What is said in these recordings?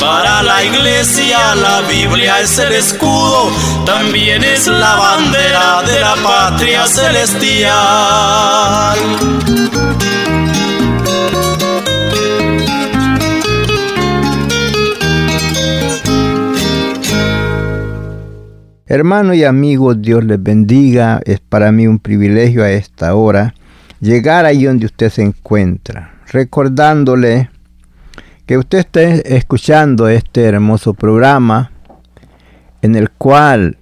Para la iglesia la Biblia es el escudo, también es la bandera de la patria celestial. Hermanos y amigos, Dios les bendiga. Es para mí un privilegio a esta hora llegar ahí donde usted se encuentra, recordándole que usted esté escuchando este hermoso programa en el cual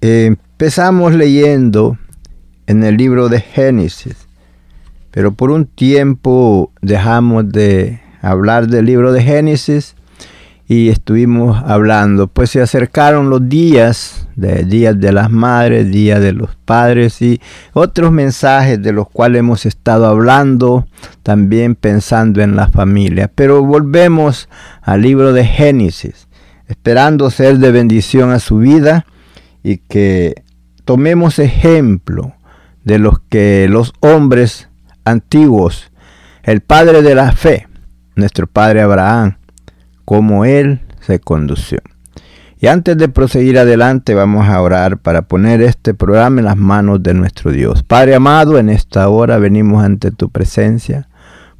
empezamos leyendo en el libro de Génesis, pero por un tiempo dejamos de hablar del libro de Génesis y estuvimos hablando, pues se acercaron los días, de días de las madres, días de los padres y otros mensajes de los cuales hemos estado hablando, también pensando en la familia. Pero volvemos al libro de Génesis, esperando ser de bendición a su vida y que tomemos ejemplo de los que los hombres antiguos, el padre de la fe, nuestro padre Abraham, cómo Él se condució. Y antes de proseguir adelante vamos a orar para poner este programa en las manos de nuestro Dios. Padre amado, en esta hora venimos ante tu presencia,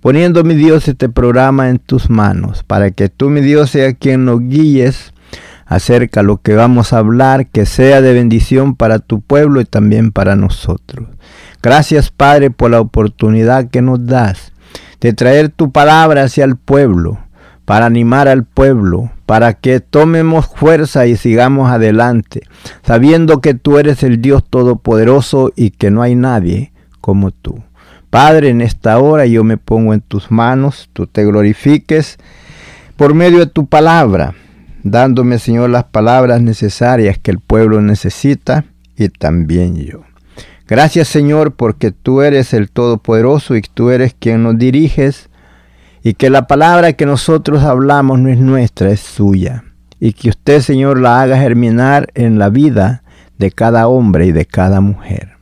poniendo mi Dios este programa en tus manos, para que tú mi Dios sea quien nos guíes acerca de lo que vamos a hablar, que sea de bendición para tu pueblo y también para nosotros. Gracias Padre por la oportunidad que nos das de traer tu palabra hacia el pueblo para animar al pueblo, para que tomemos fuerza y sigamos adelante, sabiendo que tú eres el Dios Todopoderoso y que no hay nadie como tú. Padre, en esta hora yo me pongo en tus manos, tú te glorifiques por medio de tu palabra, dándome, Señor, las palabras necesarias que el pueblo necesita y también yo. Gracias, Señor, porque tú eres el Todopoderoso y tú eres quien nos diriges y que la palabra que nosotros hablamos no es nuestra, es suya. Y que usted, Señor, la haga germinar en la vida de cada hombre y de cada mujer.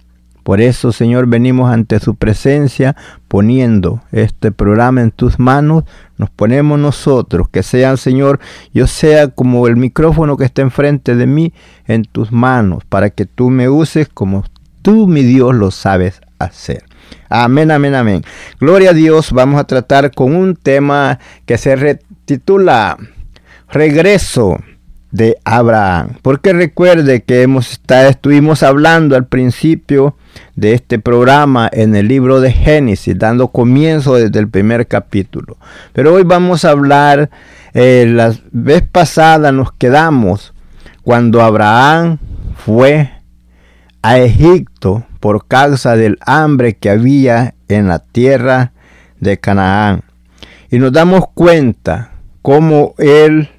Por eso, Señor, venimos ante su presencia poniendo este programa en tus manos. Nos ponemos nosotros, que sean, Señor, yo sea como el micrófono que está enfrente de mí en tus manos, para que tú me uses como tú, mi Dios, lo sabes hacer. Amén, amén, amén. Gloria a Dios. Vamos a tratar con un tema que se titula Regreso de Abraham. Porque recuerde que hemos estuvimos hablando al principio de este programa en el libro de Génesis, dando comienzo desde el primer capítulo. Pero hoy vamos a hablar, eh, la vez pasada nos quedamos cuando Abraham fue a Egipto por causa del hambre que había en la tierra de Canaán. Y nos damos cuenta cómo él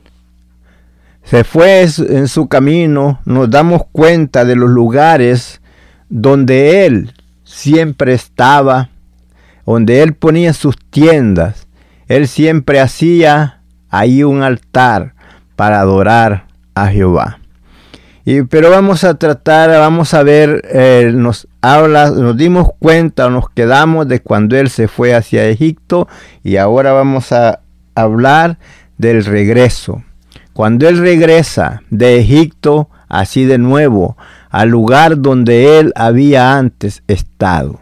se fue en su camino, nos damos cuenta de los lugares donde él siempre estaba, donde él ponía sus tiendas. Él siempre hacía ahí un altar para adorar a Jehová. Y, pero vamos a tratar, vamos a ver, eh, nos habla, nos dimos cuenta, nos quedamos de cuando él se fue hacia Egipto y ahora vamos a hablar del regreso. Cuando él regresa de Egipto, así de nuevo, al lugar donde él había antes estado.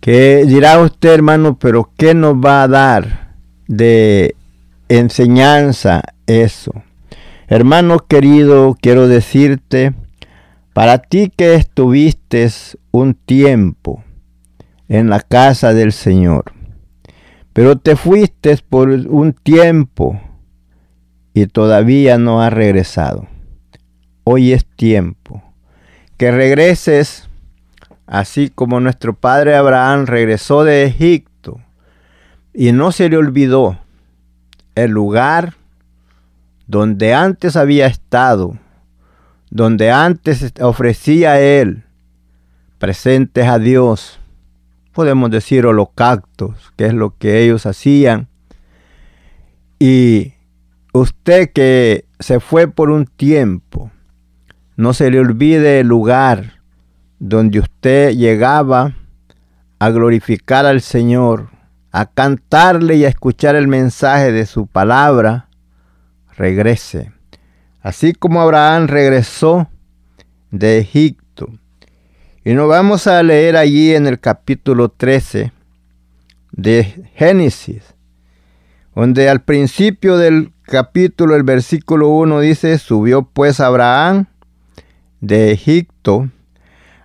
Que dirá usted, hermano, pero ¿qué nos va a dar de enseñanza eso? Hermano querido, quiero decirte, para ti que estuviste un tiempo en la casa del Señor, pero te fuiste por un tiempo y todavía no has regresado. Hoy es tiempo que regreses así como nuestro padre Abraham regresó de Egipto y no se le olvidó el lugar donde antes había estado, donde antes ofrecía él presentes a Dios, podemos decir holocaustos, que es lo que ellos hacían. Y usted que se fue por un tiempo, no se le olvide el lugar donde usted llegaba a glorificar al Señor, a cantarle y a escuchar el mensaje de su palabra, regrese. Así como Abraham regresó de Egipto. Y nos vamos a leer allí en el capítulo 13 de Génesis, donde al principio del capítulo, el versículo 1 dice, subió pues Abraham de Egipto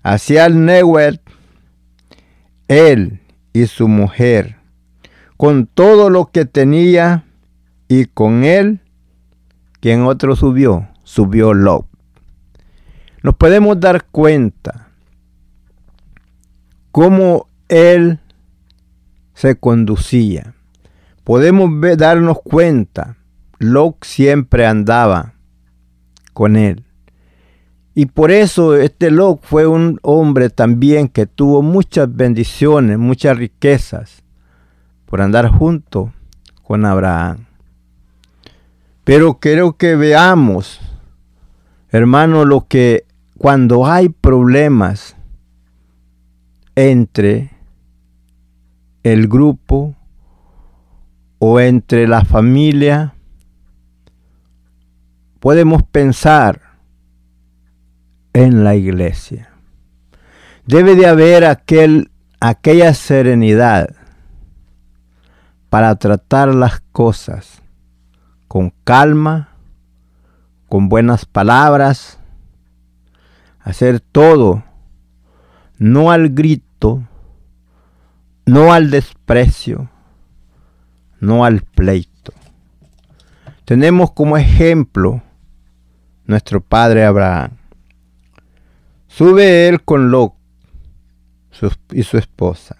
hacia el Nehuel, él y su mujer, con todo lo que tenía, y con él, quien otro subió, subió Lot. Nos podemos dar cuenta cómo él se conducía. Podemos darnos cuenta, Lot siempre andaba con él. Y por eso este Lot fue un hombre también que tuvo muchas bendiciones, muchas riquezas, por andar junto con Abraham. Pero quiero que veamos, hermano, lo que cuando hay problemas entre el grupo o entre la familia, podemos pensar en la iglesia. Debe de haber aquel, aquella serenidad para tratar las cosas con calma, con buenas palabras, hacer todo, no al grito, no al desprecio, no al pleito. Tenemos como ejemplo nuestro padre Abraham. Sube él con Lot y su esposa.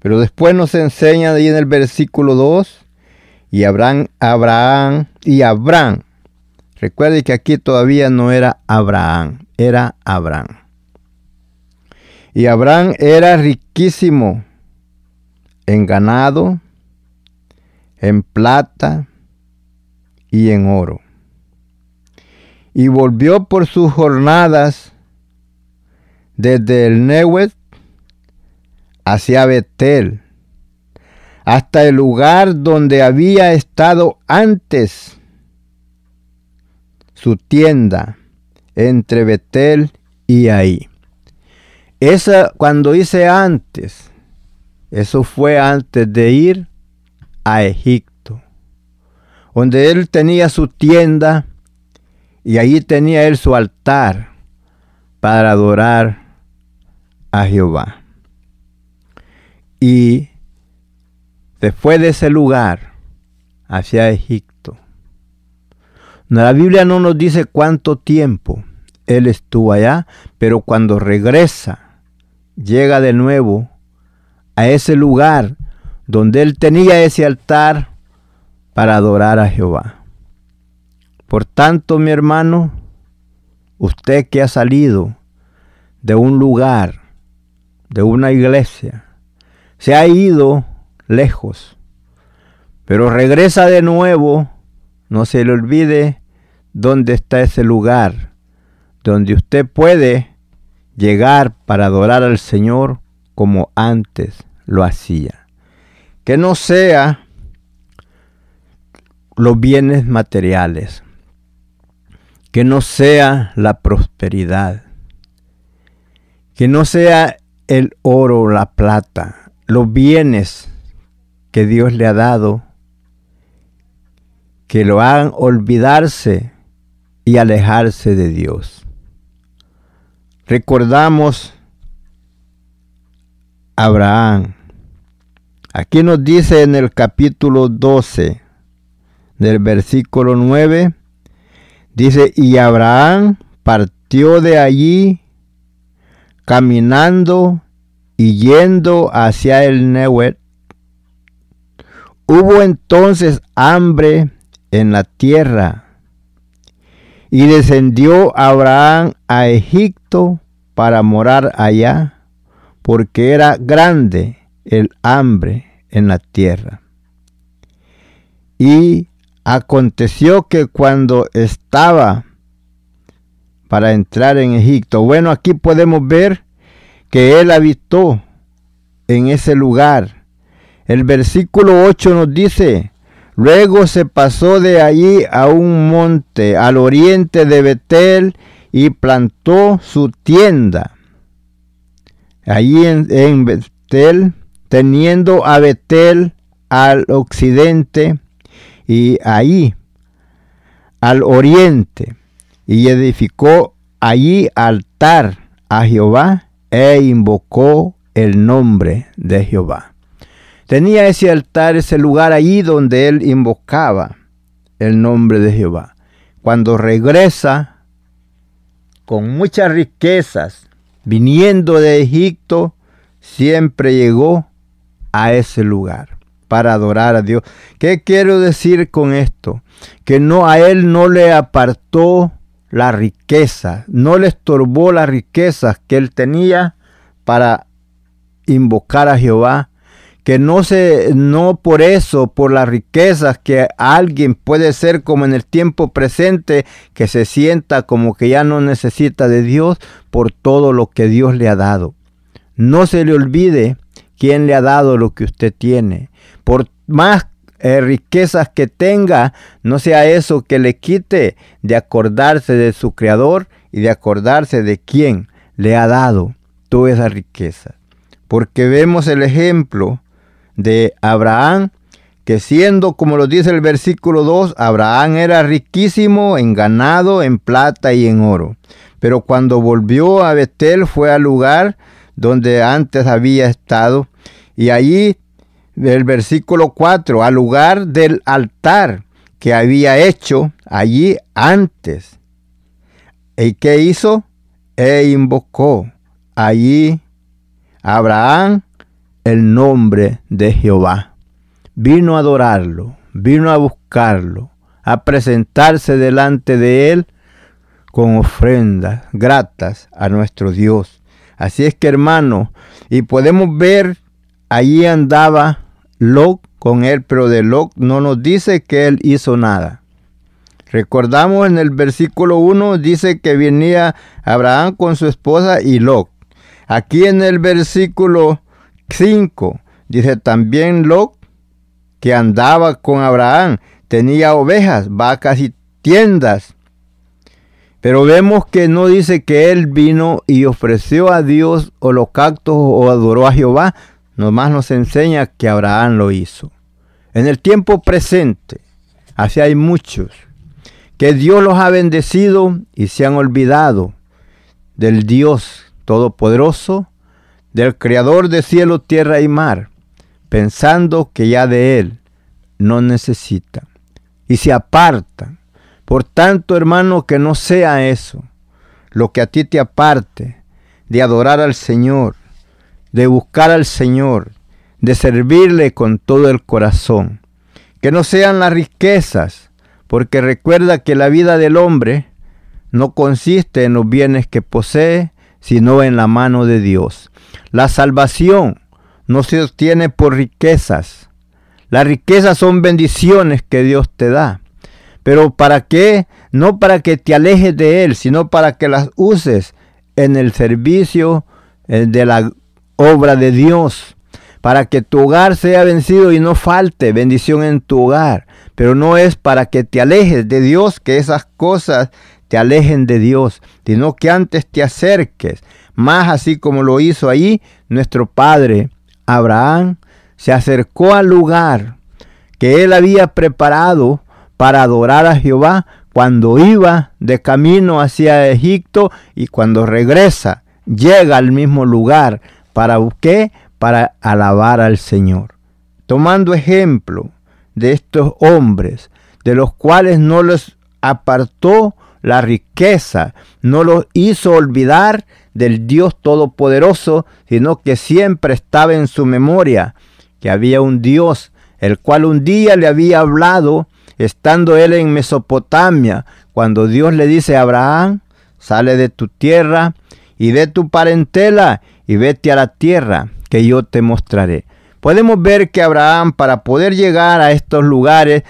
Pero después nos enseña ahí en el versículo 2, y Abraham, Abraham y Abraham. Recuerde que aquí todavía no era Abraham, era Abraham. Y Abraham era riquísimo en ganado, en plata y en oro. Y volvió por sus jornadas desde el Newet hacia Betel, hasta el lugar donde había estado antes su tienda entre Betel y ahí. Esa, cuando hice antes, eso fue antes de ir a Egipto, donde él tenía su tienda y allí tenía él su altar para adorar a Jehová. Y fue de ese lugar hacia Egipto. La Biblia no nos dice cuánto tiempo él estuvo allá, pero cuando regresa, llega de nuevo a ese lugar donde él tenía ese altar para adorar a Jehová. Por tanto, mi hermano, usted que ha salido de un lugar de una iglesia. Se ha ido lejos, pero regresa de nuevo. No se le olvide dónde está ese lugar donde usted puede llegar para adorar al Señor como antes lo hacía. Que no sea los bienes materiales, que no sea la prosperidad, que no sea el oro la plata, los bienes que Dios le ha dado, que lo hagan olvidarse y alejarse de Dios. Recordamos Abraham. Aquí nos dice en el capítulo 12 del versículo 9, dice, y Abraham partió de allí caminando y yendo hacia el Nehuet. Hubo entonces hambre en la tierra y descendió Abraham a Egipto para morar allá, porque era grande el hambre en la tierra. Y aconteció que cuando estaba para entrar en Egipto, bueno, aquí podemos ver que él habitó en ese lugar. El versículo 8 nos dice, luego se pasó de allí a un monte al oriente de Betel y plantó su tienda. Allí en, en Betel, teniendo a Betel al occidente y ahí al oriente, y edificó allí altar a Jehová e invocó el nombre de Jehová. Tenía ese altar, ese lugar allí donde él invocaba el nombre de Jehová. Cuando regresa con muchas riquezas, viniendo de Egipto, siempre llegó a ese lugar para adorar a Dios. ¿Qué quiero decir con esto? Que no a él no le apartó la riqueza, no le estorbó las riquezas que él tenía para invocar a Jehová, que no se no por eso, por las riquezas que alguien puede ser como en el tiempo presente que se sienta como que ya no necesita de Dios por todo lo que Dios le ha dado. No se le olvide quién le ha dado lo que usted tiene. Por más eh, riquezas que tenga, no sea eso que le quite de acordarse de su creador y de acordarse de quién le ha dado toda esa riqueza. Porque vemos el ejemplo de Abraham, que siendo, como lo dice el versículo 2, Abraham era riquísimo en ganado, en plata y en oro. Pero cuando volvió a Betel fue al lugar donde antes había estado y allí el versículo 4, al lugar del altar que había hecho allí antes. ¿Y qué hizo? E invocó allí Abraham el nombre de Jehová. Vino a adorarlo, vino a buscarlo, a presentarse delante de él con ofrendas gratas a nuestro Dios. Así es que hermano, y podemos ver, allí andaba Lot con él, pero de Lot no nos dice que él hizo nada. Recordamos en el versículo 1 dice que venía Abraham con su esposa y Lot. Aquí en el versículo 5 dice también Lot que andaba con Abraham, tenía ovejas, vacas y tiendas. Pero vemos que no dice que él vino y ofreció a Dios holocaustos o adoró a Jehová, nomás nos enseña que Abraham lo hizo. En el tiempo presente, así hay muchos, que Dios los ha bendecido y se han olvidado del Dios Todopoderoso, del Creador de cielo, tierra y mar, pensando que ya de Él no necesitan y se apartan. Por tanto, hermano, que no sea eso lo que a ti te aparte de adorar al Señor, de buscar al Señor, de servirle con todo el corazón. Que no sean las riquezas, porque recuerda que la vida del hombre no consiste en los bienes que posee, sino en la mano de Dios. La salvación no se obtiene por riquezas. Las riquezas son bendiciones que Dios te da. Pero ¿para qué no para que te alejes de Él, sino para que las uses en el servicio eh, de la obra de Dios, para que tu hogar sea vencido y no falte bendición en tu hogar. Pero no es para que te alejes de Dios, que esas cosas te alejen de Dios, sino que antes te acerques, más así como lo hizo ahí nuestro padre Abraham, se acercó al lugar que él había preparado para adorar a Jehová cuando iba de camino hacia Egipto y cuando regresa, llega al mismo lugar. ¿Para qué? Para alabar al Señor. Tomando ejemplo de estos hombres, de los cuales no les apartó la riqueza, no los hizo olvidar del Dios Todopoderoso, sino que siempre estaba en su memoria que había un Dios, el cual un día le había hablado, estando él en Mesopotamia, cuando Dios le dice a Abraham, sale de tu tierra y de tu parentela y vete a la tierra que yo te mostraré. Podemos ver que Abraham para poder llegar a estos lugares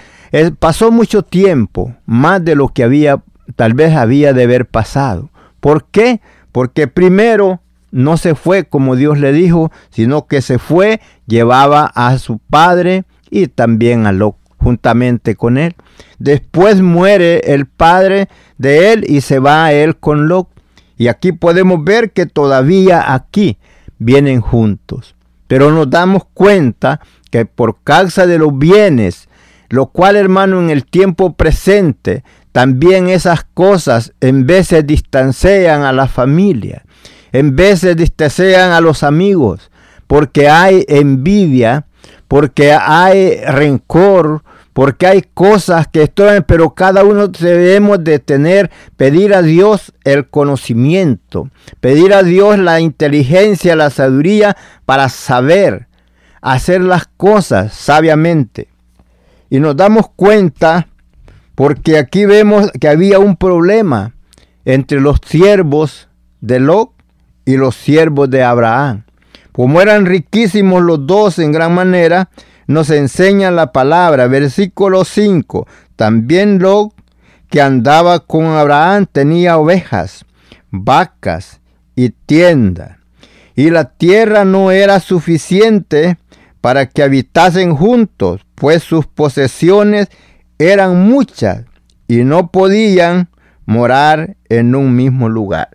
pasó mucho tiempo, más de lo que había tal vez había de haber pasado. ¿Por qué? Porque primero no se fue como Dios le dijo, sino que se fue, llevaba a su padre y también a Lot juntamente con él. Después muere el padre de él y se va a él con Lot. Y aquí podemos ver que todavía aquí vienen juntos. Pero nos damos cuenta que por causa de los bienes, lo cual hermano en el tiempo presente también esas cosas en veces distancian a la familia, en veces distancian a los amigos, porque hay envidia, porque hay rencor, porque hay cosas que están, pero cada uno debemos de tener, pedir a Dios el conocimiento, pedir a Dios la inteligencia, la sabiduría para saber hacer las cosas sabiamente. Y nos damos cuenta porque aquí vemos que había un problema entre los siervos de Lot y los siervos de Abraham. Como eran riquísimos los dos en gran manera, nos enseña la palabra, versículo 5. También Lot, que andaba con Abraham, tenía ovejas, vacas y tiendas. Y la tierra no era suficiente para que habitasen juntos, pues sus posesiones eran muchas y no podían morar en un mismo lugar.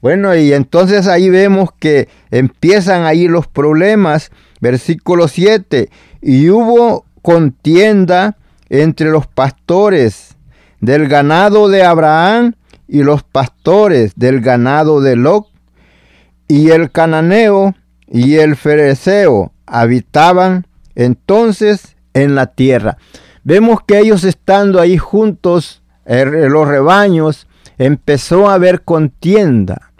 Bueno, y entonces ahí vemos que empiezan ahí los problemas. Versículo 7. Y hubo contienda entre los pastores del ganado de Abraham y los pastores del ganado de Lot. Y el cananeo y el fereceo habitaban entonces en la tierra. Vemos que ellos estando ahí juntos, los rebaños, empezó a haber contienda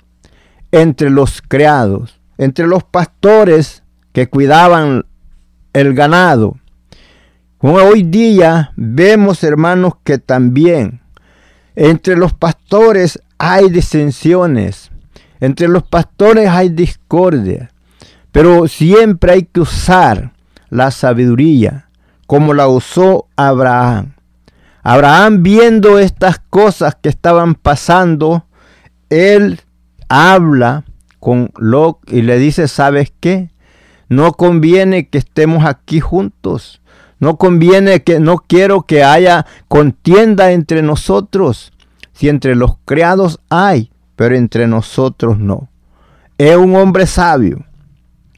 entre los criados, entre los pastores que cuidaban el ganado. Como hoy día vemos, hermanos, que también entre los pastores hay disensiones, entre los pastores hay discordia, pero siempre hay que usar la sabiduría como la usó Abraham. Abraham viendo estas cosas que estaban pasando, él habla con Lot y le dice, ¿sabes qué? No conviene que estemos aquí juntos. No conviene que no quiero que haya contienda entre nosotros. Si entre los criados hay, pero entre nosotros no. Es un hombre sabio.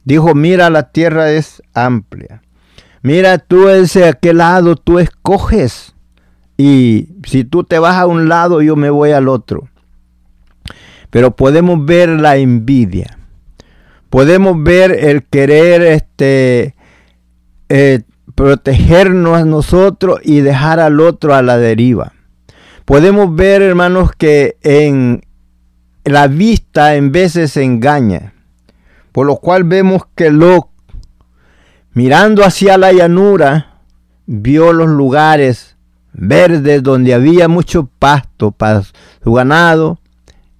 Dijo, mira, la tierra es amplia Mira, tú ese aquel lado, tú escoges. Y si tú te vas a un lado, yo me voy al otro. Pero podemos ver la envidia. Podemos ver el querer este, eh, protegernos a nosotros y dejar al otro a la deriva. Podemos ver, hermanos, que en la vista en veces se engaña. Por lo cual vemos que lo Mirando hacia la llanura, vio los lugares verdes donde había mucho pasto para su ganado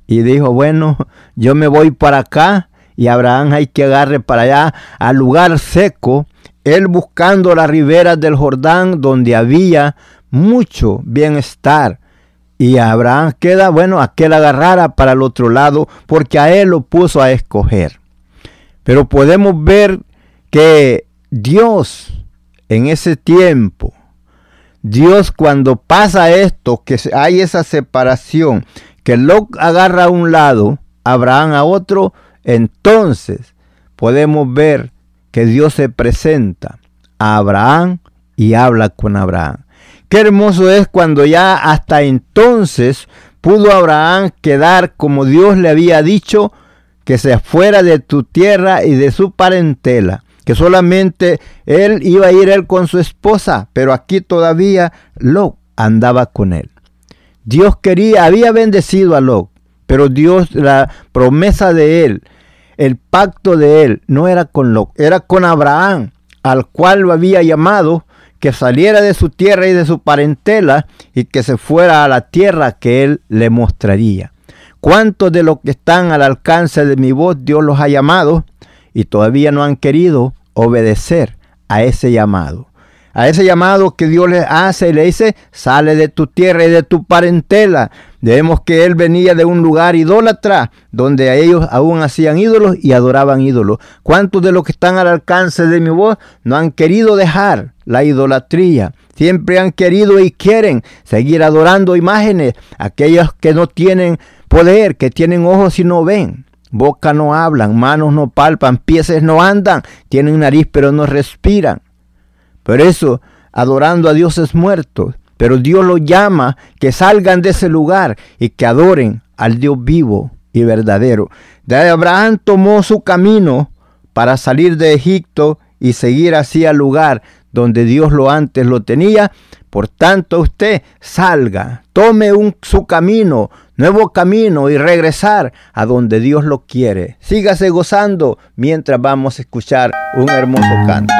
y dijo, bueno, yo me voy para acá y Abraham hay que agarre para allá al lugar seco, él buscando las riberas del Jordán donde había mucho bienestar Y Abraham queda, bueno, aquel agarrara para el otro lado, porque a él lo puso a escoger. Pero podemos ver que Dios en ese tiempo, Dios cuando pasa esto, que hay esa separación, que Lot agarra a un lado, Abraham a otro, entonces podemos ver que Dios se presenta a Abraham y habla con Abraham. Qué hermoso es cuando ya hasta entonces pudo Abraham quedar como Dios le había dicho que se fuera de tu tierra y de su parentela, que solamente él iba a ir él con su esposa, pero aquí todavía Lot andaba con él. Dios quería, había bendecido a Lot, pero Dios, la promesa de él, el pacto de él, no era con Lot, era con Abraham, al cual lo había llamado que saliera de su tierra y de su parentela y que se fuera a la tierra que él le mostraría. ¿Cuántos de los que están al alcance de mi voz Dios los ha llamado y todavía no han querido obedecer a ese llamado? A ese llamado que Dios le hace y le dice, sale de tu tierra y de tu parentela. Debemos que él venía de un lugar idólatra, donde ellos aún hacían ídolos y adoraban ídolos. ¿Cuántos de los que están al alcance de mi voz no han querido dejar la idolatría? Siempre han querido y quieren seguir adorando imágenes, aquellos que no tienen poder, que tienen ojos y no ven. Boca no hablan, manos no palpan, pies no andan, tienen nariz pero no respiran. Por eso, adorando a dioses muertos, pero Dios los llama que salgan de ese lugar y que adoren al Dios vivo y verdadero. De Abraham tomó su camino para salir de Egipto y seguir hacia el lugar donde Dios lo antes lo tenía. Por tanto, usted salga, tome un, su camino, nuevo camino y regresar a donde Dios lo quiere. Sígase gozando mientras vamos a escuchar un hermoso canto.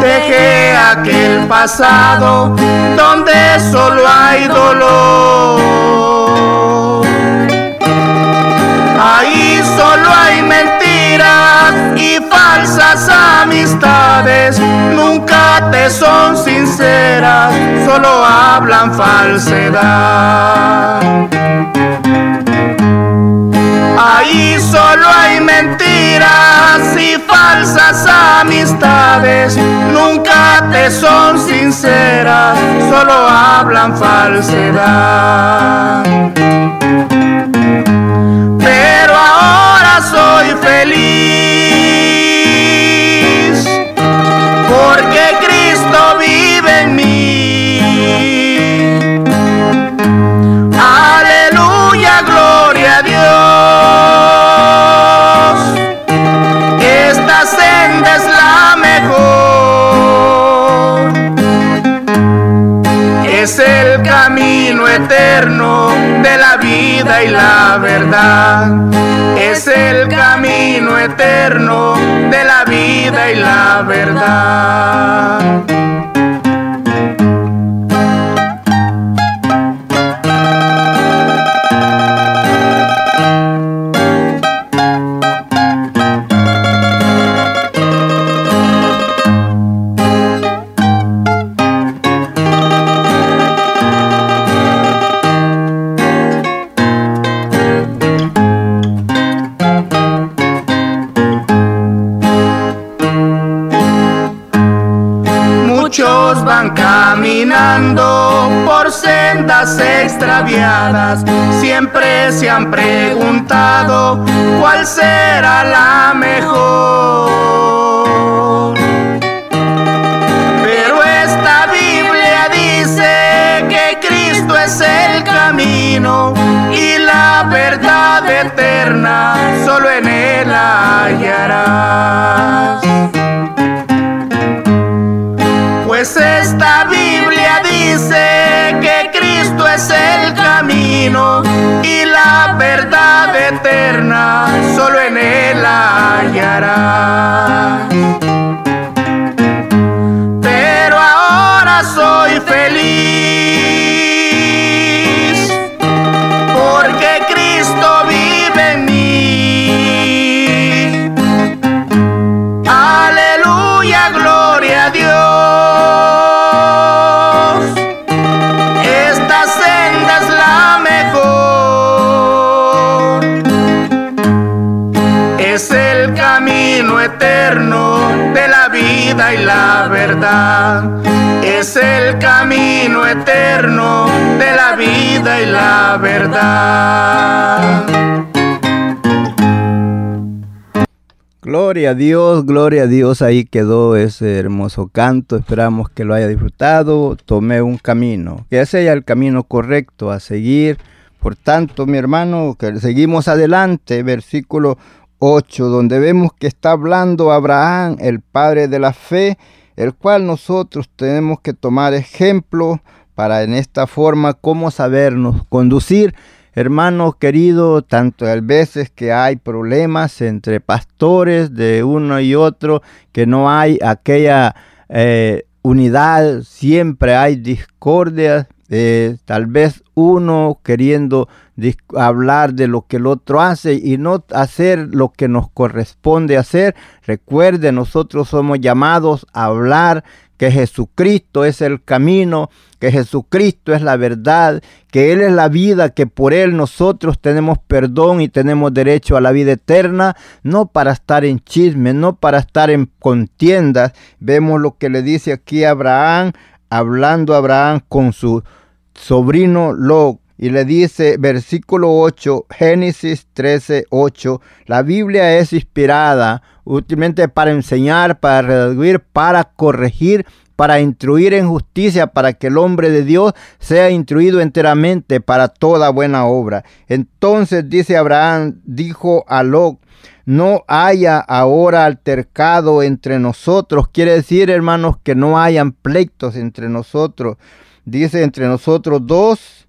Dejé aquel pasado donde solo hay dolor. Ahí solo hay mentiras y falsas amistades, nunca te son sinceras, solo hablan falsedad. Ahí solo hay mentiras y falsas amistades, nunca te son sinceras, solo hablan falsedad. Pero ahora soy feliz, vida y la verdad. Es el camino eterno de la vida y la verdad. Por sendas extraviadas, siempre se han preguntado cuál será la mejor. Pero esta Biblia dice que Cristo es el camino y la verdad eterna, solo en Él hallarás. Y la verdad eterna, solo en él hallarás. De la vida y la verdad. Gloria a Dios, gloria a Dios. Ahí quedó ese hermoso canto. Esperamos que lo haya disfrutado. Tomé un camino, que sea el camino correcto a seguir. Por tanto, mi hermano, que seguimos adelante, versículo 8, donde vemos que está hablando Abraham, el padre de la fe, el cual nosotros tenemos que tomar ejemplo para en esta forma cómo sabernos conducir. Hermano querido, tanto a veces que hay problemas entre pastores de uno y otro, que no hay aquella eh, unidad, siempre hay discordias, eh, tal vez uno queriendo hablar de lo que el otro hace y no hacer lo que nos corresponde hacer. Recuerde, nosotros somos llamados a hablar que Jesucristo es el camino, que Jesucristo es la verdad, que Él es la vida, que por Él nosotros tenemos perdón y tenemos derecho a la vida eterna, no para estar en chisme, no para estar en contiendas. Vemos lo que le dice aquí Abraham, hablando Abraham con su sobrino Lot. Y le dice, versículo 8, Génesis 13, 8, la Biblia es inspirada últimamente para enseñar, para redarguir, para corregir, para instruir en justicia, para que el hombre de Dios sea instruido enteramente para toda buena obra. Entonces dice Abraham, dijo a Lot, no haya ahora altercado entre nosotros. Quiere decir, hermanos, que no hayan pleitos entre nosotros. Dice entre nosotros dos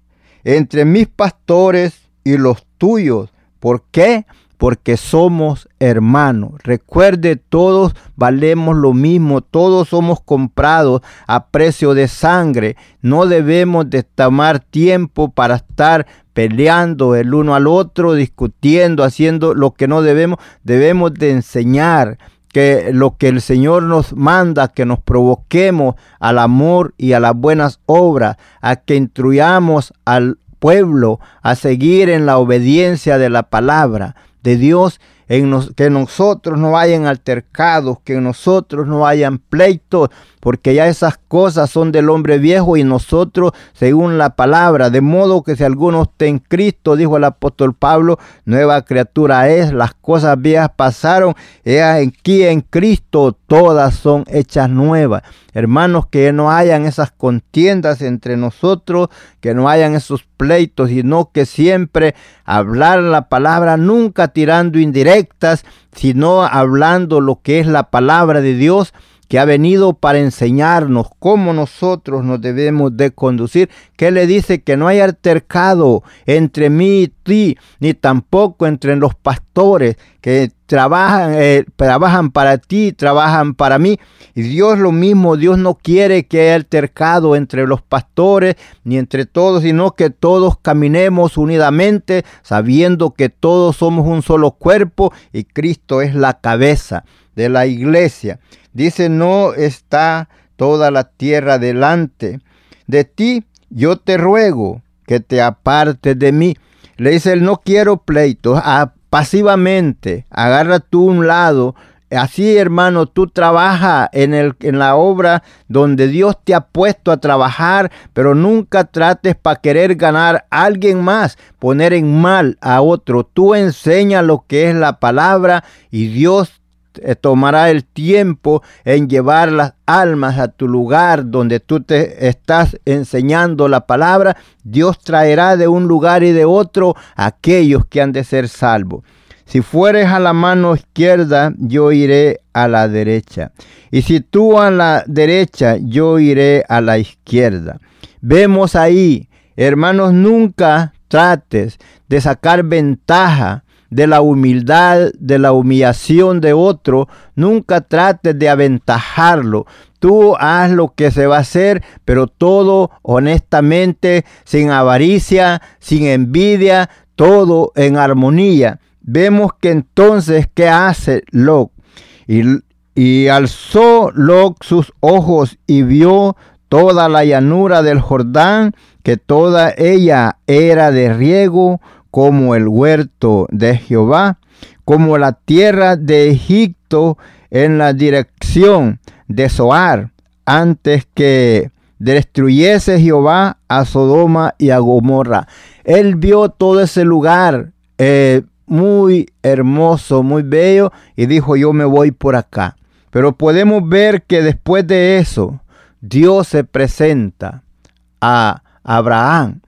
entre mis pastores y los tuyos. ¿Por qué? Porque somos hermanos. Recuerde, todos valemos lo mismo, todos somos comprados a precio de sangre. No debemos de tomar tiempo para estar peleando el uno al otro, discutiendo, haciendo lo que no debemos. Debemos de enseñar que lo que el Señor nos manda, que nos provoquemos al amor y a las buenas obras, a que instruyamos al pueblo a seguir en la obediencia de la palabra de Dios en que nosotros no hayan altercados, que nosotros no hayan pleitos, porque ya esas cosas son del hombre viejo y nosotros según la palabra, de modo que si alguno está en Cristo, dijo el apóstol Pablo, nueva criatura es, las cosas viejas pasaron, y aquí en Cristo todas son hechas nuevas. Hermanos, que no hayan esas contiendas entre nosotros, que no hayan esos pleitos, sino que siempre hablar la palabra, nunca tirando indirectas, sino hablando lo que es la palabra de Dios que ha venido para enseñarnos cómo nosotros nos debemos de conducir, que le dice que no hay altercado entre mí y ti, ni tampoco entre los pastores que trabajan, eh, trabajan para ti, trabajan para mí. Y Dios lo mismo, Dios no quiere que haya altercado entre los pastores ni entre todos, sino que todos caminemos unidamente, sabiendo que todos somos un solo cuerpo y Cristo es la cabeza de la iglesia. Dice, no está toda la tierra delante de ti. Yo te ruego que te apartes de mí. Le dice, él no quiero pleitos. Ah, pasivamente, agarra tú un lado. Así, hermano, tú trabajas en, el, en la obra donde Dios te ha puesto a trabajar, pero nunca trates para querer ganar a alguien más, poner en mal a otro. Tú enseña lo que es la palabra y Dios tomará el tiempo en llevar las almas a tu lugar donde tú te estás enseñando la palabra, Dios traerá de un lugar y de otro aquellos que han de ser salvos. Si fueres a la mano izquierda, yo iré a la derecha. Y si tú a la derecha, yo iré a la izquierda. Vemos ahí, hermanos, nunca trates de sacar ventaja de la humildad, de la humillación de otro, nunca trates de aventajarlo. Tú haz lo que se va a hacer, pero todo honestamente, sin avaricia, sin envidia, todo en armonía. Vemos que entonces, ¿qué hace Lot? Y, alzó Lot sus ojos y vio toda la llanura del Jordán, que toda ella era de riego, como el huerto de Jehová, como la tierra de Egipto en la dirección de Zoar, antes que destruyese Jehová a Sodoma y a Gomorra. Él vio todo ese lugar eh, muy hermoso, muy bello, y dijo, yo me voy por acá. Pero podemos ver que después de eso, Dios se presenta a Abraham.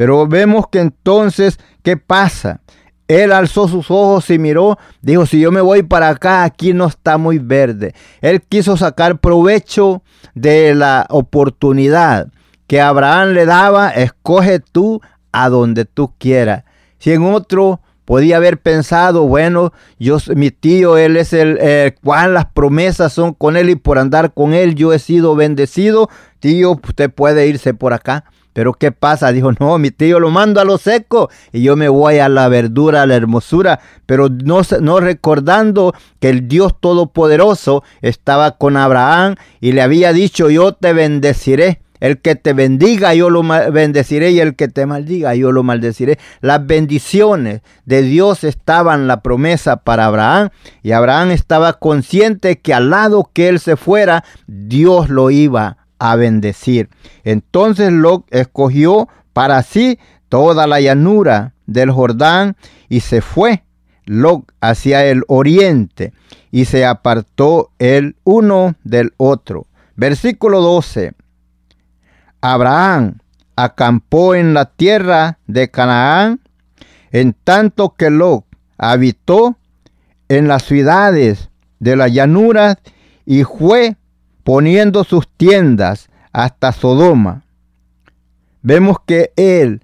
Pero vemos que entonces, ¿qué pasa? Él alzó sus ojos y miró, dijo, si yo me voy para acá, aquí no está muy verde. Él quiso sacar provecho de la oportunidad que Abraham le daba, escoge tú a donde tú quieras. Si en otro podía haber pensado, bueno, yo, mi tío, él es el eh, cual las promesas son con él y por andar con él yo he sido bendecido, tío, usted puede irse por acá. Pero ¿qué pasa? Dijo, no, mi tío lo mando a lo seco y yo me voy a la verdura, a la hermosura. Pero no, no recordando que el Dios Todopoderoso estaba con Abraham y le había dicho, yo te bendeciré. El que te bendiga, yo lo bendeciré, y el que te maldiga, yo lo maldeciré. Las bendiciones de Dios estaban la promesa para Abraham, y Abraham estaba consciente que al lado que él se fuera, Dios lo iba a bendecir. Entonces Lot escogió para sí toda la llanura del Jordán y se fue Lot hacia el oriente y se apartó el uno del otro. Versículo 12. Abraham acampó en la tierra de Canaán, en tanto que Lot habitó en las ciudades de las llanuras y fue poniendo sus tiendas hasta Sodoma. Vemos que él,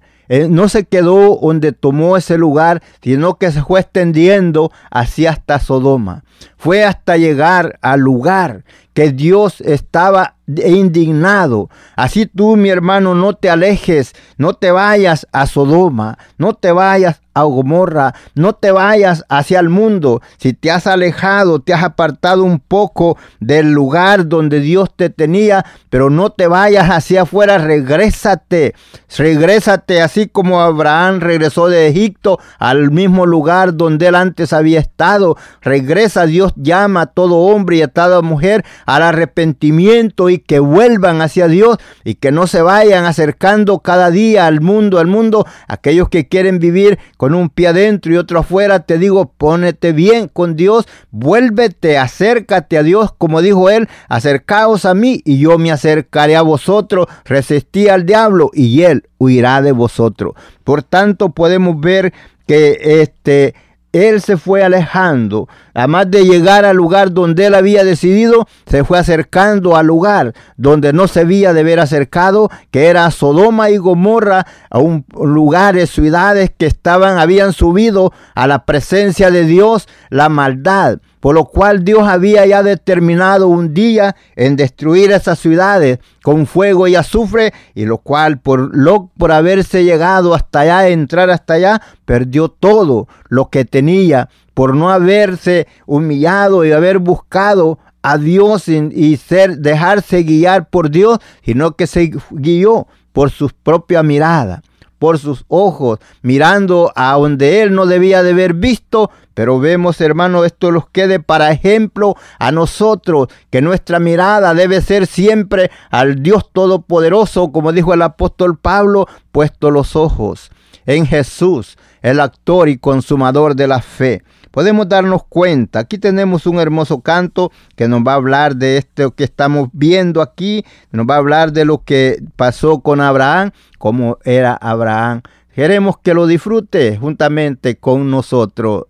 no se quedó donde tomó ese lugar, sino que se fue extendiendo hacia hasta Sodoma. Fue hasta llegar al lugar que Dios estaba indignado. Así tú, mi hermano, no te alejes, no te vayas a Sodoma, no te vayas a Gomorra, no te vayas hacia el mundo. Si te has alejado, te has apartado un poco del lugar donde Dios te tenía, pero no te vayas hacia afuera, regrésate, regrésate así como Abraham regresó de Egipto al mismo lugar donde él antes había estado. Regresa, Dios llama a todo hombre y a toda mujer al arrepentimiento y que vuelvan hacia Dios y que no se vayan acercando cada día al mundo, al mundo, aquellos que quieren vivir con un pie adentro y otro afuera, te digo, pónete bien con Dios, vuélvete, acércate a Dios, como dijo él, acercaos a mí y yo me acercaré a vosotros, resistí al diablo y él huirá de vosotros. Por tanto, podemos ver que este él se fue alejando. Además de llegar al lugar donde él había decidido, se fue acercando al lugar donde no se había de haber acercado, que era Sodoma y Gomorra, a un lugares, ciudades que estaban, habían subido a la presencia de Dios la maldad por lo cual Dios había ya determinado un día en destruir esas ciudades con fuego y azufre, y lo cual por, lo, por haberse llegado hasta allá, entrar hasta allá, perdió todo lo que tenía, por no haberse humillado y haber buscado a Dios y, ser, dejarse guiar por Dios, sino que se guió por su propia mirada por sus ojos, mirando a donde él no debía de haber visto. Pero vemos, hermano, esto nos quede para ejemplo a nosotros, que nuestra mirada debe ser siempre al Dios Todopoderoso, como dijo el apóstol Pablo, puesto los ojos en Jesús, el actor y consumador de la fe podemos darnos cuenta. Aquí tenemos un hermoso canto que nos va a hablar de esto que estamos viendo aquí, nos va a hablar de lo que pasó con Abraham, cómo era Abraham. Queremos que lo disfrute juntamente con nosotros.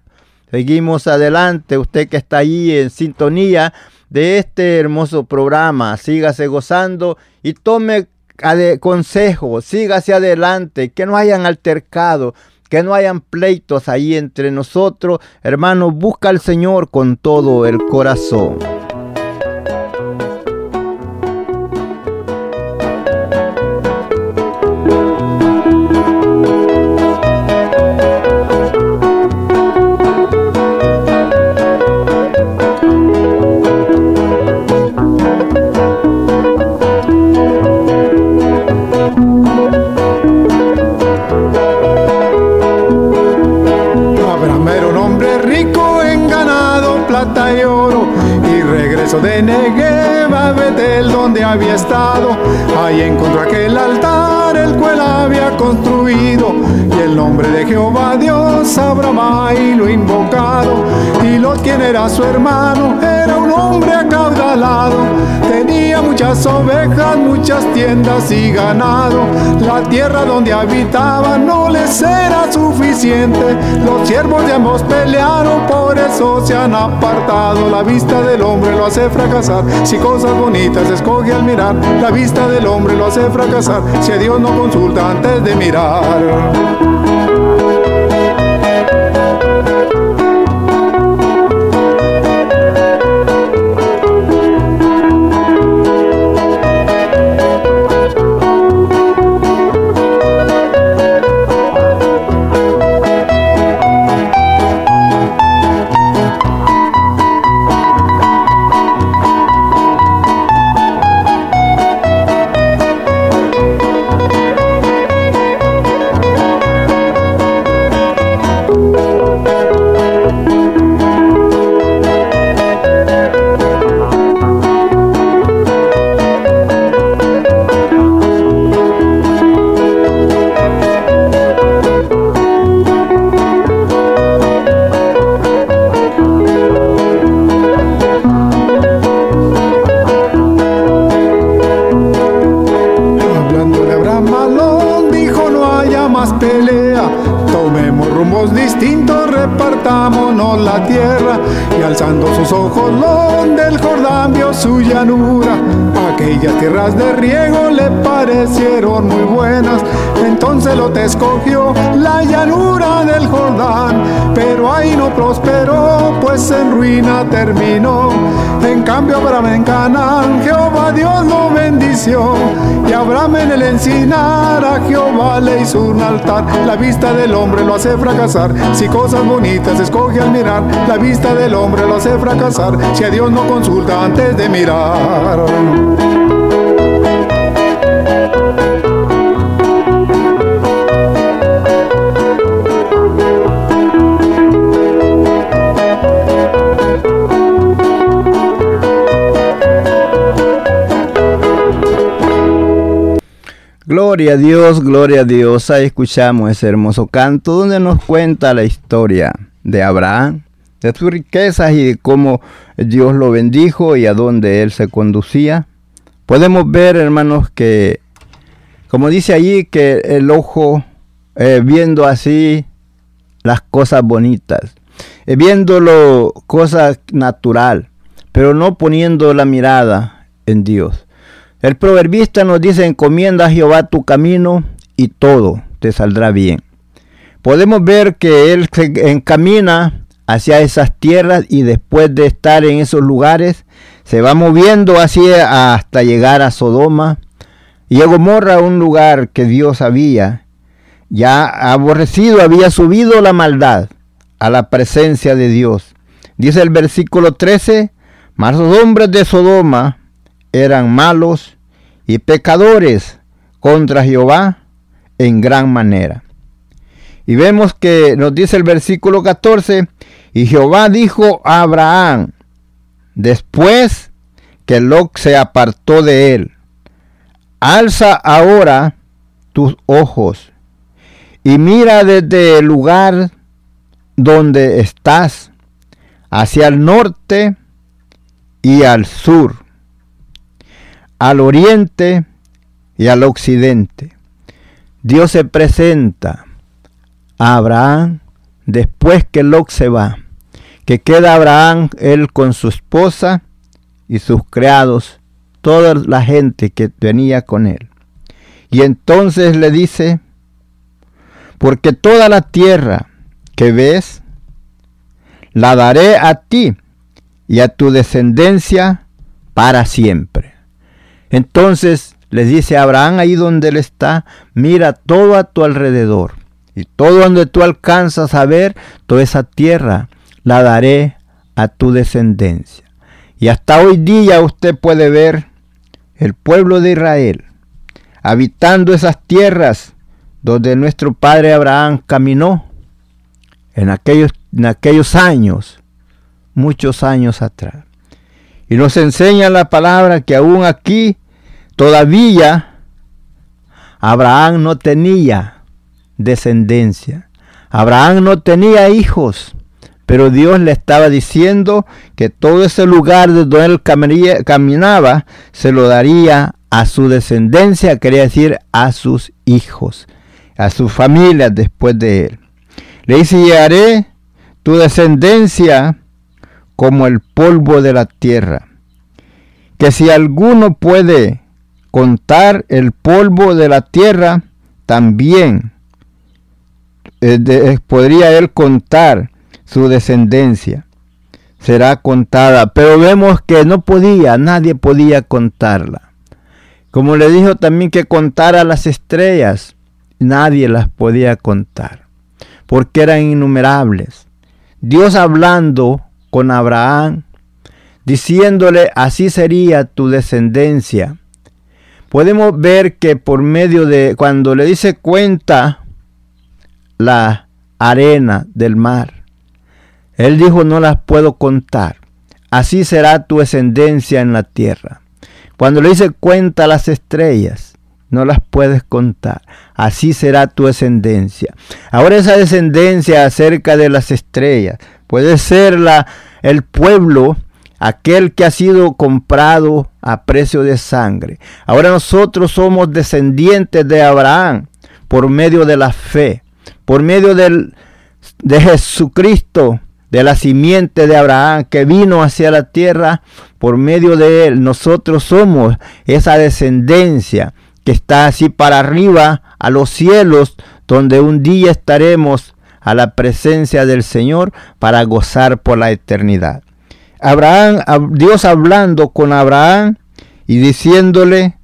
Seguimos adelante, usted que está allí en sintonía de este hermoso programa, sígase gozando y tome consejo, hacia adelante, que no hayan altercado, que no hayan pleitos ahí entre nosotros. Hermano, busca al Señor con todo el corazón. De Negev a Betel donde había estado. Ahí encontró aquel altar el cual había construido. Y el nombre de Jehová Dios Abraham y lo invocado. Y lo quien era su hermano era un hombre acaudalado. Tenía muchas ovejas, muchas tiendas y ganado. La tierra donde habitaba no les era suficiente. Los siervos de ambos pelearon, por eso se han apartado. La vista del hombre lo hace fracasar. Si cosas bonitas escoge al mirar, la vista del hombre lo hace fracasar. Si a Dios no consulta antes de mirar. Escogió la llanura del Jordán, pero ahí no prosperó, pues en ruina terminó. En cambio Abraham en Canaán, Jehová Dios lo bendició. Y Abraham en el encinar, a Jehová le hizo un altar. La vista del hombre lo hace fracasar. Si cosas bonitas escoge al mirar, la vista del hombre lo hace fracasar. Si a Dios no consulta antes de mirar. Gloria a Dios, gloria a Dios. Ahí escuchamos ese hermoso canto donde nos cuenta la historia de Abraham, de sus riquezas y de cómo Dios lo bendijo y a dónde él se conducía. Podemos ver, hermanos, que, como dice allí, que el ojo, eh, viendo así las cosas bonitas, eh, viéndolo cosas natural, pero no poniendo la mirada en Dios. El proverbista nos dice, encomienda a Jehová tu camino y todo te saldrá bien. Podemos ver que él se encamina hacia esas tierras y después de estar en esos lugares se va moviendo así hasta llegar a Sodoma y a Gomorra, un lugar que Dios había ya aborrecido, había subido la maldad a la presencia de Dios. Dice el versículo 13, mas los hombres de Sodoma eran malos y pecadores contra Jehová en gran manera. Y vemos que nos dice el versículo 14, y Jehová dijo a Abraham, después que Lot se apartó de él, alza ahora tus ojos y mira desde el lugar donde estás hacia el norte y al sur al oriente y al occidente. Dios se presenta a Abraham después que Lot se va, que queda Abraham él con su esposa y sus criados, toda la gente que venía con él. Y entonces le dice, porque toda la tierra que ves, la daré a ti y a tu descendencia para siempre. Entonces le dice a Abraham ahí donde él está, mira todo a tu alrededor y todo donde tú alcanzas a ver, toda esa tierra la daré a tu descendencia. Y hasta hoy día usted puede ver el pueblo de Israel habitando esas tierras donde nuestro padre Abraham caminó en aquellos, en aquellos años, muchos años atrás. Y nos enseña la palabra que aún aquí todavía Abraham no tenía descendencia. Abraham no tenía hijos. Pero Dios le estaba diciendo que todo ese lugar de donde él caminaba se lo daría a su descendencia, quería decir a sus hijos, a su familia después de él. Le dice, y haré tu descendencia como el polvo de la tierra. Que si alguno puede contar el polvo de la tierra, también eh, podría él contar su descendencia. Será contada, pero vemos que no podía, nadie podía contarla. Como le dijo también que contara las estrellas, nadie las podía contar, porque eran innumerables. Dios hablando con Abraham, diciéndole, así sería tu descendencia. Podemos ver que por medio de, cuando le dice cuenta la arena del mar, él dijo, no las puedo contar. Así será tu descendencia en la tierra. Cuando le dice cuenta las estrellas, no las puedes contar. Así será tu descendencia. Ahora esa descendencia acerca de las estrellas puede ser la, el pueblo, aquel que ha sido comprado a precio de sangre. Ahora nosotros somos descendientes de Abraham por medio de la fe, por medio del, de Jesucristo de la simiente de Abraham que vino hacia la tierra por medio de él. Nosotros somos esa descendencia que está así para arriba a los cielos, donde un día estaremos a la presencia del Señor para gozar por la eternidad. Abraham, Dios hablando con Abraham y diciéndole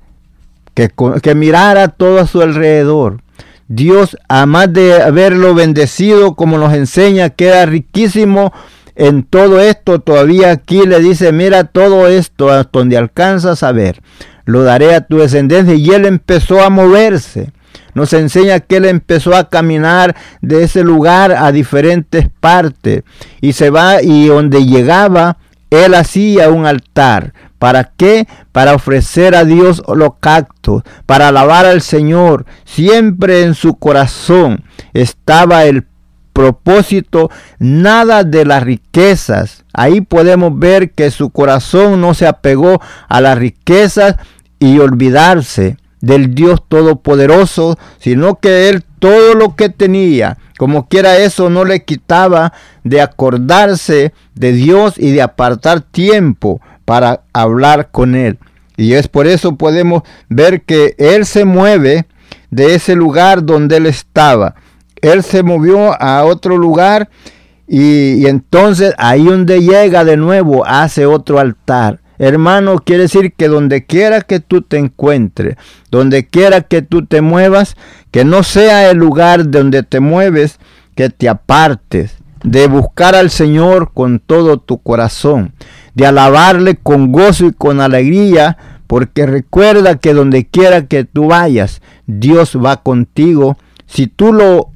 que, que mirara todo a su alrededor, Dios, además de haberlo bendecido, como nos enseña, queda riquísimo en todo esto. Todavía aquí le dice, mira todo esto hasta donde alcanzas a ver. Lo daré a tu descendencia. Y él empezó a moverse. Nos enseña que él empezó a caminar de ese lugar a diferentes partes. Y se va y donde llegaba, él hacía un altar. ¿Para qué? Para ofrecer a Dios holocausto, para alabar al Señor. Siempre en su corazón estaba el propósito, nada de las riquezas. Ahí podemos ver que su corazón no se apegó a las riquezas y olvidarse del Dios Todopoderoso, sino que él todo lo que tenía, como quiera eso no le quitaba de acordarse de Dios y de apartar tiempo para hablar con él. Y es por eso podemos ver que él se mueve de ese lugar donde él estaba. Él se movió a otro lugar y, y entonces ahí donde llega de nuevo hace otro altar. Hermano, quiere decir que donde quiera que tú te encuentres, donde quiera que tú te muevas, que no sea el lugar donde te mueves, que te apartes de buscar al Señor con todo tu corazón, de alabarle con gozo y con alegría, porque recuerda que donde quiera que tú vayas, Dios va contigo. Si tú lo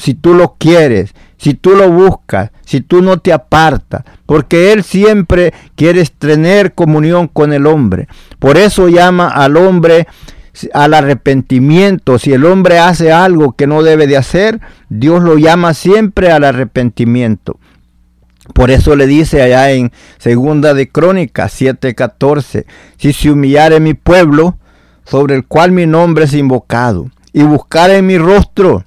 si tú lo quieres, si tú lo buscas, si tú no te apartas, porque Él siempre quiere tener comunión con el hombre. Por eso llama al hombre al arrepentimiento. Si el hombre hace algo que no debe de hacer, Dios lo llama siempre al arrepentimiento. Por eso le dice allá en Segunda de Crónicas 7:14, si se humillare mi pueblo, sobre el cual mi nombre es invocado, y buscare mi rostro,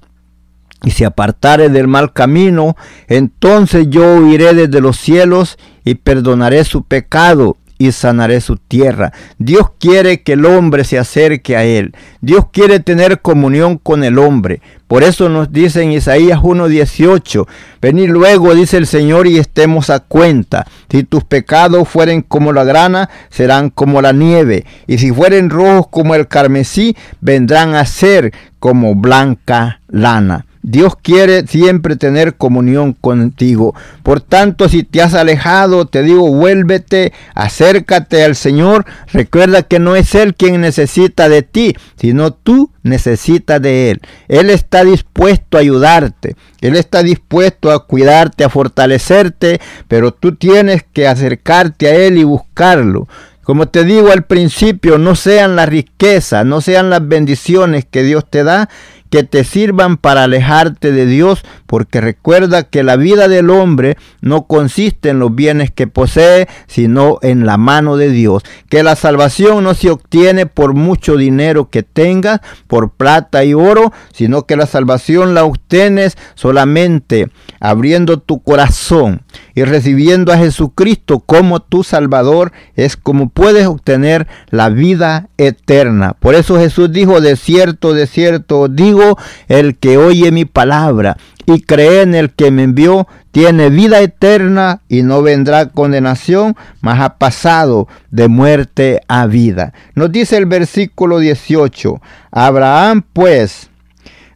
y se apartare del mal camino, entonces yo oiré desde los cielos y perdonaré su pecado y sanaré su tierra. Dios quiere que el hombre se acerque a Él. Dios quiere tener comunión con el hombre. Por eso nos dice en Isaías 1.18, venid luego, dice el Señor, y estemos a cuenta. Si tus pecados fueren como la grana, serán como la nieve. Y si fueren rojos como el carmesí, vendrán a ser como blanca lana. Dios quiere siempre tener comunión contigo. Por tanto, si te has alejado, te digo, vuélvete, acércate al Señor. Recuerda que no es Él quien necesita de ti, sino tú necesitas de Él. Él está dispuesto a ayudarte. Él está dispuesto a cuidarte, a fortalecerte, pero tú tienes que acercarte a Él y buscarlo. Como te digo al principio, no sean las riquezas, no sean las bendiciones que Dios te da, que te sirvan para alejarte de Dios, porque recuerda que la vida del hombre no consiste en los bienes que posee, sino en la mano de Dios. Que la salvación no se obtiene por mucho dinero que tengas, por plata y oro, sino que la salvación la obtienes solamente abriendo tu corazón y recibiendo a Jesucristo como tu Salvador, es como puedes obtener la vida eterna. Por eso Jesús dijo, de cierto, de cierto, digo, el que oye mi palabra y cree en el que me envió, tiene vida eterna y no vendrá condenación, mas ha pasado de muerte a vida. Nos dice el versículo 18, Abraham pues,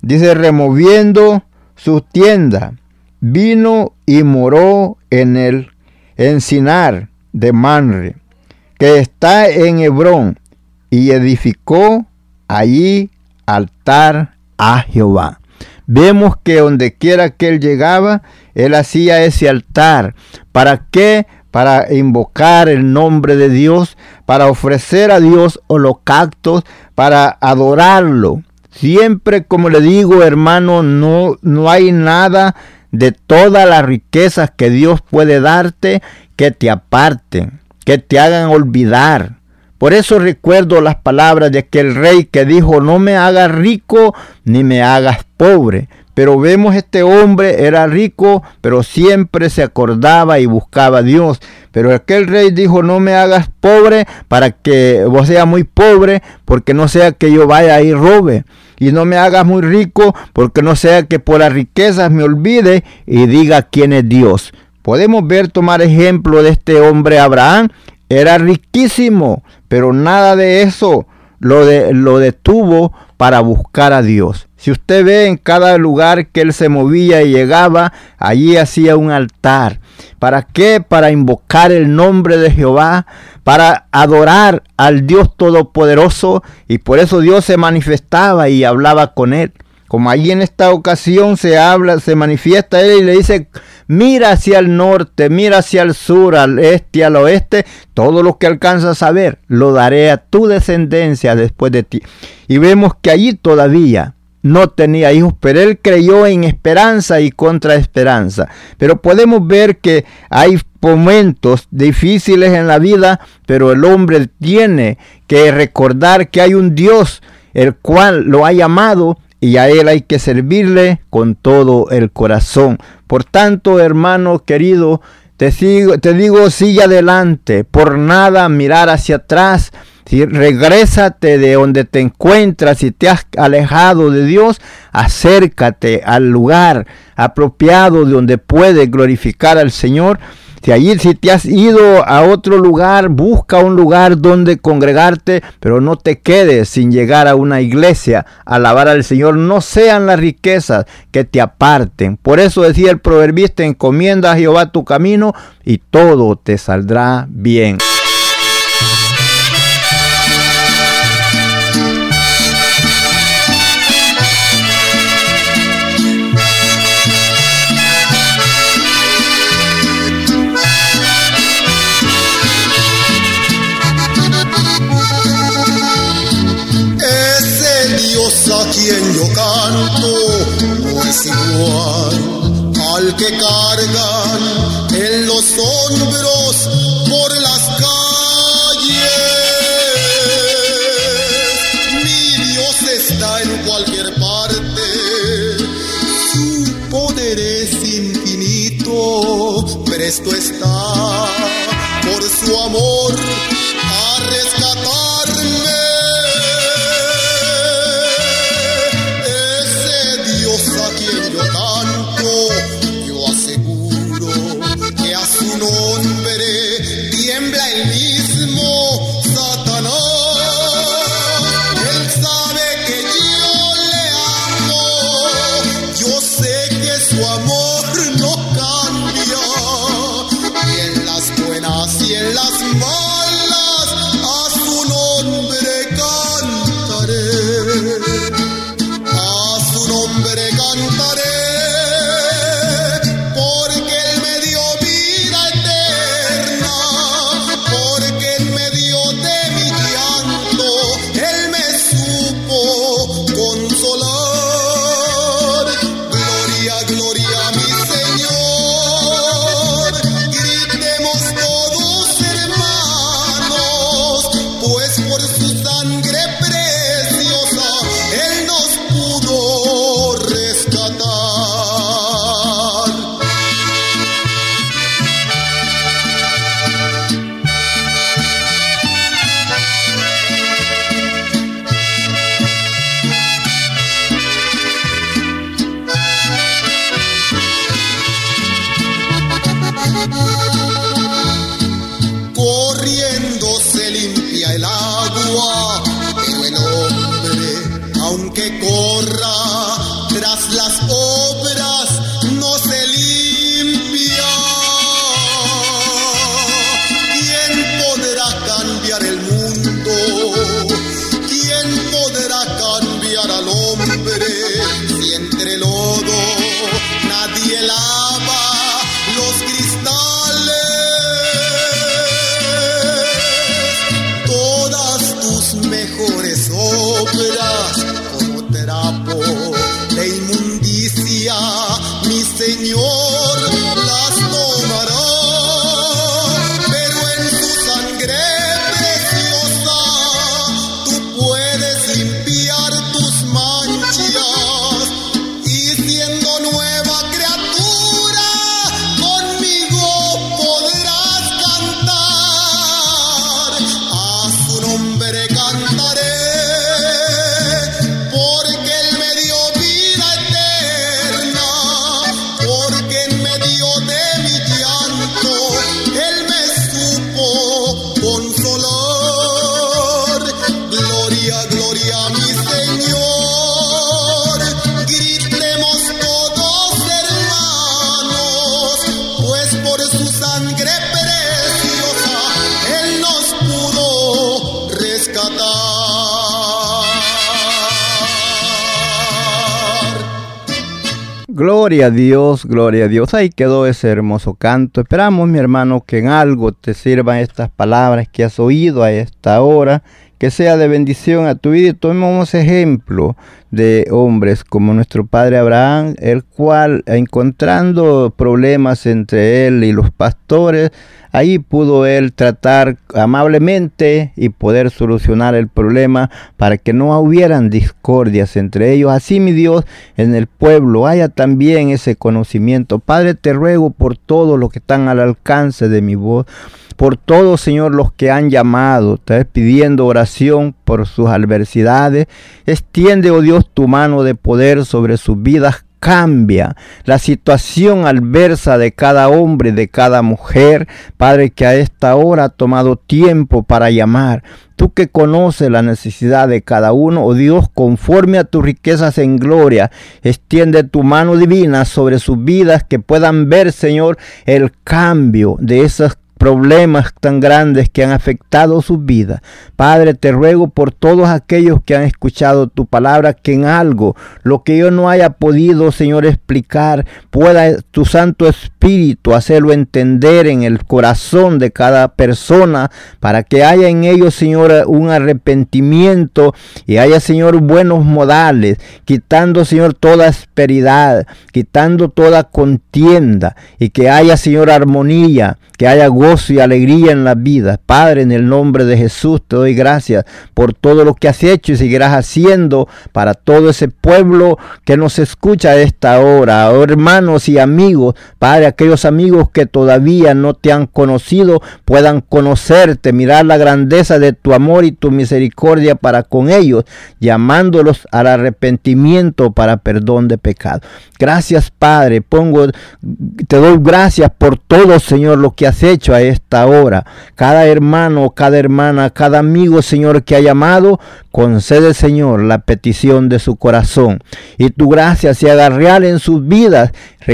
dice, removiendo su tienda, vino y moró en el encinar de Manre, que está en Hebrón, y edificó allí altar a Jehová. Vemos que donde quiera que él llegaba, él hacía ese altar. ¿Para qué? Para invocar el nombre de Dios, para ofrecer a Dios holocaustos, para adorarlo. Siempre, como le digo, hermano, no, no hay nada de todas las riquezas que Dios puede darte que te aparten, que te hagan olvidar por eso recuerdo las palabras de aquel rey que dijo, no me hagas rico ni me hagas pobre. Pero vemos este hombre era rico, pero siempre se acordaba y buscaba a Dios. Pero aquel rey dijo, no me hagas pobre para que vos seas muy pobre, porque no sea que yo vaya y robe. Y no me hagas muy rico, porque no sea que por las riquezas me olvide y diga quién es Dios. Podemos ver, tomar ejemplo de este hombre Abraham. Era riquísimo, pero nada de eso lo, de, lo detuvo para buscar a Dios. Si usted ve en cada lugar que él se movía y llegaba, allí hacía un altar. ¿Para qué? Para invocar el nombre de Jehová, para adorar al Dios Todopoderoso y por eso Dios se manifestaba y hablaba con él. Como allí en esta ocasión se habla, se manifiesta él y le dice, mira hacia el norte, mira hacia el sur, al este, al oeste, todo lo que alcanzas a ver, lo daré a tu descendencia después de ti. Y vemos que allí todavía no tenía hijos, pero él creyó en esperanza y contra esperanza. Pero podemos ver que hay momentos difíciles en la vida, pero el hombre tiene que recordar que hay un Dios el cual lo ha llamado y a Él hay que servirle con todo el corazón. Por tanto, hermano querido, te, te digo, sigue adelante, por nada mirar hacia atrás. Si regrésate de donde te encuentras, si te has alejado de Dios, acércate al lugar apropiado de donde puedes glorificar al Señor si allí, si te has ido a otro lugar, busca un lugar donde congregarte, pero no te quedes sin llegar a una iglesia alabar al Señor. No sean las riquezas que te aparten. Por eso decía el proverbista, encomienda a Jehová tu camino y todo te saldrá bien. Por las calles. Mi Dios está en cualquier parte, su poder es infinito, presto está Gloria a Dios, gloria a Dios. Ahí quedó ese hermoso canto. Esperamos, mi hermano, que en algo te sirvan estas palabras que has oído a esta hora, que sea de bendición a tu vida. Y tomemos ejemplo de hombres como nuestro padre Abraham, el cual, encontrando problemas entre él y los pastores, Ahí pudo él tratar amablemente y poder solucionar el problema para que no hubieran discordias entre ellos. Así, mi Dios, en el pueblo haya también ese conocimiento. Padre, te ruego por todos los que están al alcance de mi voz por todos, Señor, los que han llamado, te pidiendo oración por sus adversidades. Extiende, oh Dios, tu mano de poder sobre sus vidas cambia la situación adversa de cada hombre, de cada mujer, Padre, que a esta hora ha tomado tiempo para llamar. Tú que conoces la necesidad de cada uno, oh Dios, conforme a tus riquezas en gloria, extiende tu mano divina sobre sus vidas, que puedan ver, Señor, el cambio de esas problemas tan grandes que han afectado su vida. Padre, te ruego por todos aquellos que han escuchado tu palabra, que en algo, lo que yo no haya podido, Señor, explicar, pueda tu Santo Espíritu hacerlo entender en el corazón de cada persona, para que haya en ellos, Señor, un arrepentimiento y haya, Señor, buenos modales, quitando, Señor, toda asperidad, quitando toda contienda y que haya, Señor, armonía, que haya y alegría en la vida. Padre, en el nombre de Jesús te doy gracias por todo lo que has hecho y seguirás haciendo para todo ese pueblo que nos escucha a esta hora. Oh, hermanos y amigos, Padre, aquellos amigos que todavía no te han conocido puedan conocerte, mirar la grandeza de tu amor y tu misericordia para con ellos, llamándolos al arrepentimiento para perdón de pecado. Gracias, Padre. Pongo, te doy gracias por todo, Señor, lo que has hecho esta hora. Cada hermano, cada hermana, cada amigo, Señor, que ha llamado, concede, Señor, la petición de su corazón. Y tu gracia se haga real en sus vidas,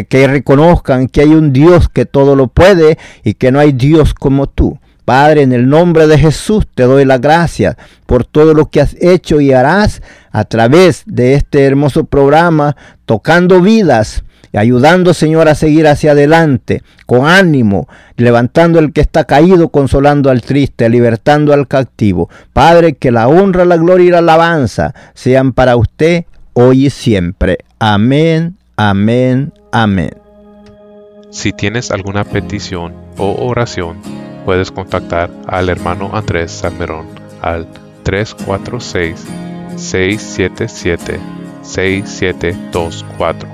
que reconozcan que hay un Dios que todo lo puede y que no hay Dios como tú. Padre, en el nombre de Jesús te doy la gracia por todo lo que has hecho y harás a través de este hermoso programa, tocando vidas ayudando, Señor, a seguir hacia adelante, con ánimo, levantando al que está caído, consolando al triste, libertando al cautivo. Padre, que la honra, la gloria y la alabanza sean para usted hoy y siempre. Amén, amén, amén. Si tienes alguna petición o oración, puedes contactar al hermano Andrés Salmerón al 346 677 6724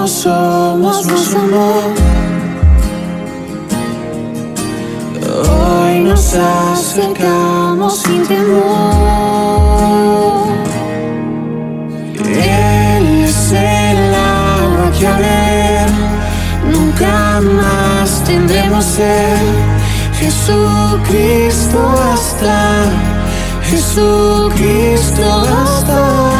Como somos Hoy nos acercamos sin temor. Él es el agua que a ver nunca más tendremos ser. Jesucristo hasta, Jesucristo hasta, mi